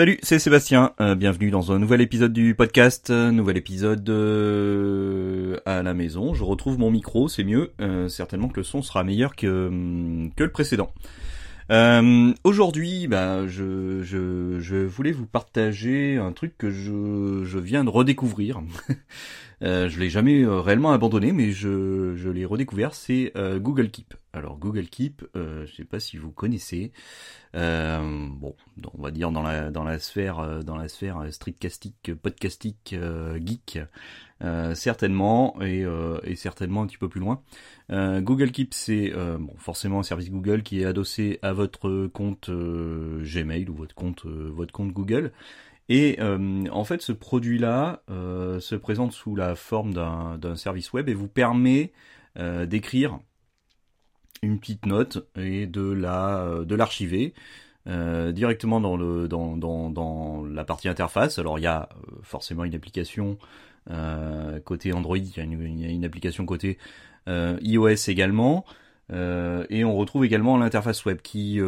Salut, c'est Sébastien. Euh, bienvenue dans un nouvel épisode du podcast, euh, nouvel épisode euh, à la maison. Je retrouve mon micro, c'est mieux. certainement que le son sera meilleur que hum, que le précédent. Aujourd'hui, bah, je, je, je voulais vous partager un truc que je, je viens de redécouvrir. euh, je l'ai jamais réellement abandonné, mais je, je l'ai redécouvert. C'est Google Keep. Alors Google Keep, je sais pas si vous connaissez. Euh, bon, on va dire dans la sphère euh, dans la sphère euh, streetcastique, podcastique, geek, certainement et, certainement un petit peu plus loin. Google Keep, c'est forcément un service Google qui est adossé à votre compte Gmail ou votre compte votre compte Google. Et en fait, ce produit-là se présente sous la forme d'un service web et vous permet d'écrire une petite note et de la euh, de l'archiver euh, directement dans le dans, dans, dans la partie interface. Alors il y a euh, forcément une application côté Android, il y, a une, application côté iOS également, et on retrouve également l'interface web qui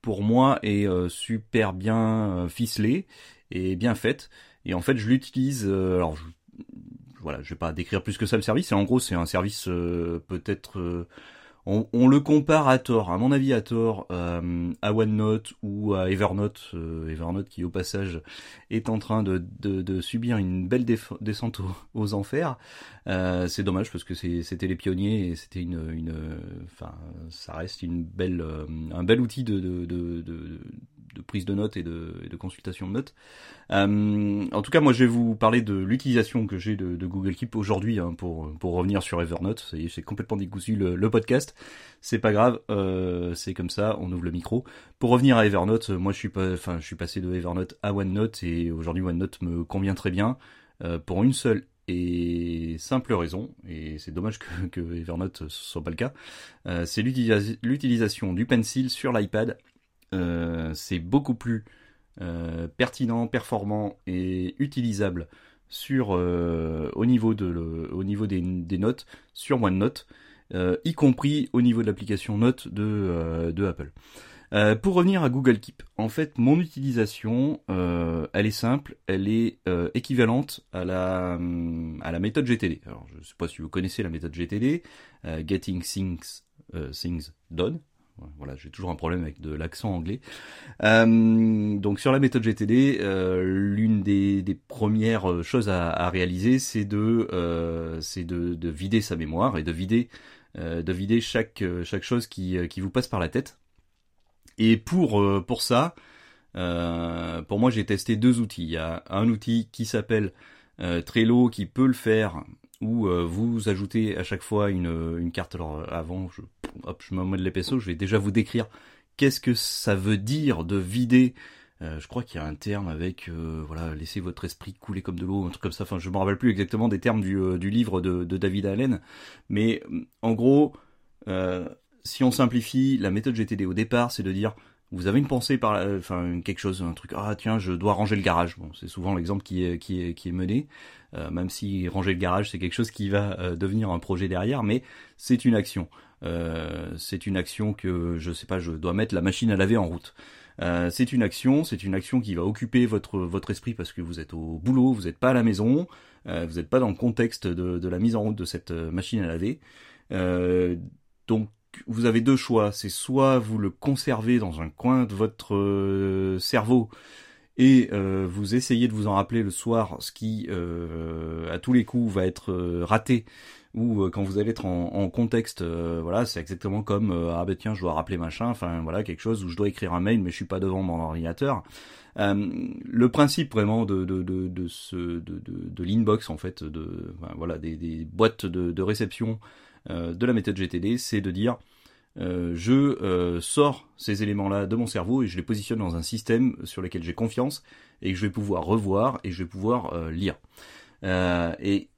pour moi est super bien ficelée et bien faite. Et en fait je l'utilise. alors je, voilà, je vais pas décrire plus que ça le service. Et en gros c'est un service peut-être on, le compare à tort, à mon avis à tort, euh, à OneNote ou à Evernote, euh, Evernote qui au passage est en train de, subir une belle descente aux, enfers. Euh, c'est dommage parce que c'était les pionniers et c'était une, une, enfin, ça reste une belle, un bel outil de, de prise de notes et de, consultation de notes. Euh, en tout cas, moi, je vais vous parler de l'utilisation que j'ai de, Google Keep aujourd'hui hein, pour pour revenir sur Evernote. C'est complètement décousu le, podcast. C'est pas grave, euh, c'est comme ça. On ouvre le micro. Pour revenir à Evernote, moi, je suis pas, enfin, je suis passé de Evernote à OneNote et aujourd'hui, OneNote me convient très bien euh, pour une seule et simple raison, et c'est dommage que, que Evernote ce soit pas le cas, c'est l'utilisation du pencil sur l'iPad c'est beaucoup plus euh, pertinent, performant et utilisable sur euh, au niveau de au niveau des, notes sur OneNote, y compris au niveau de l'application Notes de, de Apple. Euh, pour revenir à Google Keep, en fait, mon utilisation, euh, elle est simple, elle est euh, équivalente à la, à la méthode GTD. Alors, je ne sais pas si vous connaissez la méthode GTD, Getting Things, Things Done, voilà, j'ai toujours un problème avec de l'accent anglais. Euh, donc sur la méthode GTD, euh, l'une des, premières euh, choses à, réaliser, c'est de, de, de, vider sa mémoire et de vider, de vider chaque, chaque chose qui, qui vous passe par la tête. Et pour, pour ça, pour moi, j'ai testé deux outils. Il y a un outil qui s'appelle Trello qui peut le faire où vous ajoutez à chaque fois une, une carte. Alors avant, je, hop, je me mets de l'épaisseur, je vais déjà vous décrire qu'est-ce que ça veut dire de vider. Euh, je crois qu'il y a un terme avec euh, voilà laisser votre esprit couler comme de l'eau, un truc comme ça. Enfin, je me rappelle plus exactement des termes du, du livre de, de, David Allen, mais en gros, si on simplifie, la méthode GTD au départ, c'est de dire vous avez une pensée par, enfin quelque chose, un truc. Ah tiens, je dois ranger le garage. Bon, c'est souvent l'exemple qui est mené. Euh, même si ranger le garage c'est quelque chose qui va euh, devenir un projet derrière, mais c'est une action. Euh, c'est une action que je sais pas, je dois mettre la machine à laver en route. Euh, c'est une action, c'est une action qui va occuper votre esprit parce que vous êtes au boulot, vous n'êtes pas à la maison, euh, vous n'êtes pas dans le contexte de, la mise en route de cette machine à laver. Euh, donc vous avez deux choix, c'est soit vous le conservez dans un coin de votre cerveau et euh, vous essayez de vous en rappeler le soir, ce qui euh, à tous les coups va être euh, raté, ou quand vous allez être en, contexte, voilà, c'est exactement comme ah ben tiens je dois rappeler machin, enfin voilà quelque chose où je dois écrire un mail mais je suis pas devant mon ordinateur. le principe vraiment de de de, de de, de, de l'inbox en fait, de des boîtes de, de réception de la méthode GTD, c'est de dire euh, je euh, sors ces éléments-là de mon cerveau et je les positionne dans un système sur lequel j'ai confiance et que je vais pouvoir revoir et je vais pouvoir euh, lire. et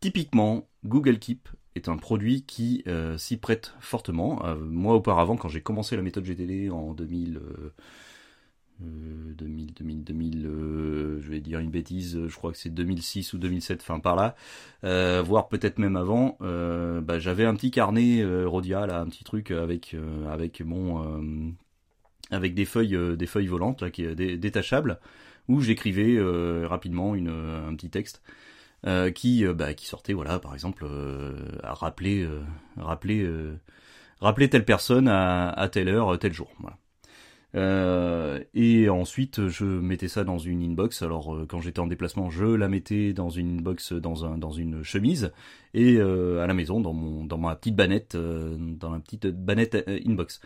typiquement, Google Keep est un produit qui s'y prête fortement. moi, auparavant, quand j'ai commencé la méthode GTD en 2000 2000, 2000, 2000, je vais dire une bêtise, je crois que c'est 2006 ou 2007, enfin par là, euh, voire peut-être même avant. Euh, bah, j'avais un petit carnet euh, Rodia, un petit truc avec euh, avec mon avec des feuilles, des feuilles volantes là, qui détachables, où j'écrivais rapidement un petit texte. qui bah, qui sortait voilà par exemple à rappeler rappeler rappeler telle personne à, à telle heure tel jour voilà euh, et ensuite, je mettais ça dans une inbox. Alors, euh, quand j'étais en déplacement, je la mettais dans une inbox, dans un, dans une chemise, et euh, à la maison, dans mon, dans ma petite banette, dans ma petite banette inbox.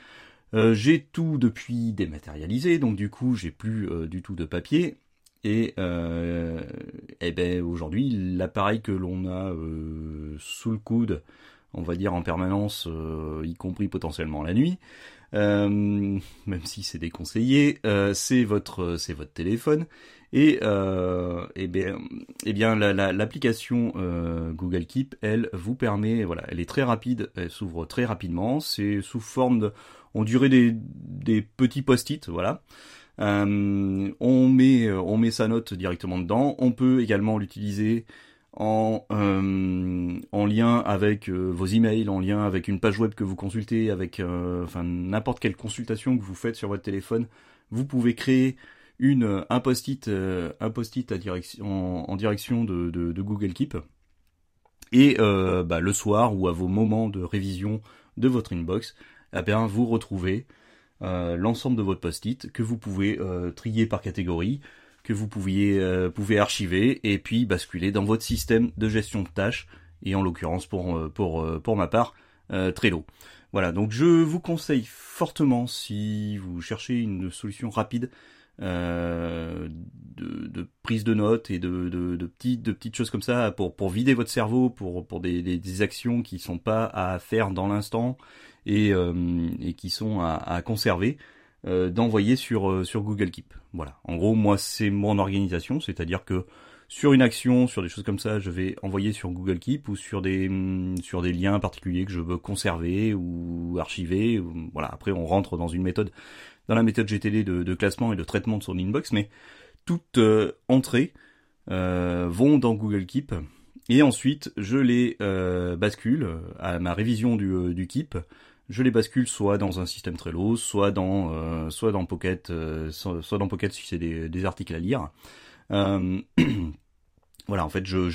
j'ai tout depuis dématérialisé, donc du coup, j'ai plus du tout de papier. Et, eh ben aujourd'hui, l'appareil que l'on a sous le coude, on va dire en permanence, y compris potentiellement la nuit, euh, même si c'est déconseillé, euh, c'est votre c'est votre téléphone. Et euh, et bien et bien l'application Google Keep elle vous permet voilà elle est très rapide elle s'ouvre très rapidement. C'est sous forme de on dirait des des petits post-it voilà. On met on met sa note directement dedans. On peut également l'utiliser en, euh, en lien avec euh, vos emails, en lien avec une page web que vous consultez, avec euh, n'importe quelle consultation que vous faites sur votre téléphone, vous pouvez créer une un post-it en, direction de, de, Google Keep. Et bah, le soir ou à vos moments de révision de votre inbox, eh bien vous retrouvez l'ensemble de votre post-it que vous pouvez trier par catégorie que vous pouviez, euh, pouvez archiver et puis basculer dans votre système de gestion de tâches et en l'occurrence pour, euh, pour, euh, pour ma part Trello. Voilà, donc je vous conseille fortement si vous cherchez une solution rapide de, de, prise de notes et de, de, de, petites, de petites choses comme ça pour, pour vider votre cerveau, pour, pour des, des, actions qui sont pas à faire dans l'instant et, et qui sont à, à conserver. Euh, d'envoyer sur euh, sur Google Keep. Voilà. En gros, moi c'est mon organisation, c'est-à-dire que sur une action, sur des choses comme ça, je vais envoyer sur Google Keep ou sur des mm, sur des liens particuliers que je veux conserver ou archiver. voilà. Après, on rentre dans une méthode, dans la méthode GTD de, classement et de traitement de son inbox, mais toutes euh, entrées vont dans Google Keep et ensuite je les bascule à ma révision du, du Keep je les bascule soit dans un système Trello, soit dans euh, soit dans Pocket, euh, soit, dans Pocket si c'est des, articles à lire. Euh, voilà, en fait, je,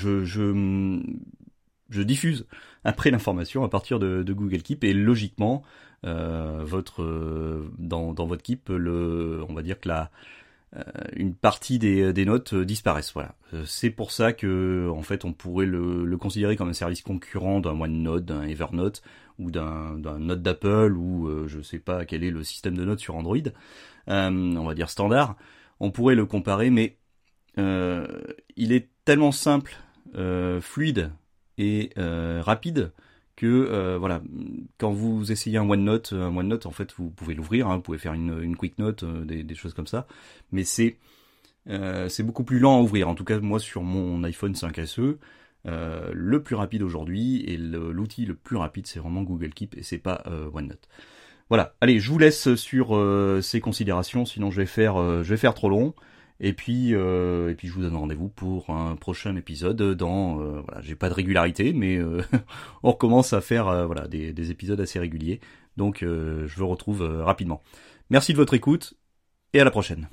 diffuse après l'information à partir de, Google Keep et logiquement, dans, votre Keep, on va dire que la une partie des, des notes disparaissent. Voilà, c'est pour ça que en fait on pourrait le, considérer comme un service concurrent d'un OneNote, d'un Evernote ou d'un note d'Apple ou euh, je sais pas quel est le système de notes sur Android, euh, on va dire standard, on pourrait le comparer, mais euh, il est tellement simple, fluide et rapide que voilà, quand vous essayez un OneNote, un OneNote en fait vous pouvez l'ouvrir, hein, vous pouvez faire une, une quick note, des, des, choses comme ça, mais c'est beaucoup plus lent à ouvrir. En tout cas moi sur mon iPhone 5SE, euh, le plus rapide aujourd'hui et l'outil le, plus rapide c'est vraiment Google Keep et c'est pas euh, OneNote. Voilà, allez, je vous laisse sur euh, ces considérations, sinon je vais je vais faire trop long. Et puis, et puis je vous donne rendez-vous pour un prochain épisode. Dans, voilà, j'ai pas de régularité, mais on recommence à faire, voilà, des, des, épisodes assez réguliers. Donc, je vous retrouve rapidement. Merci de votre écoute et à la prochaine.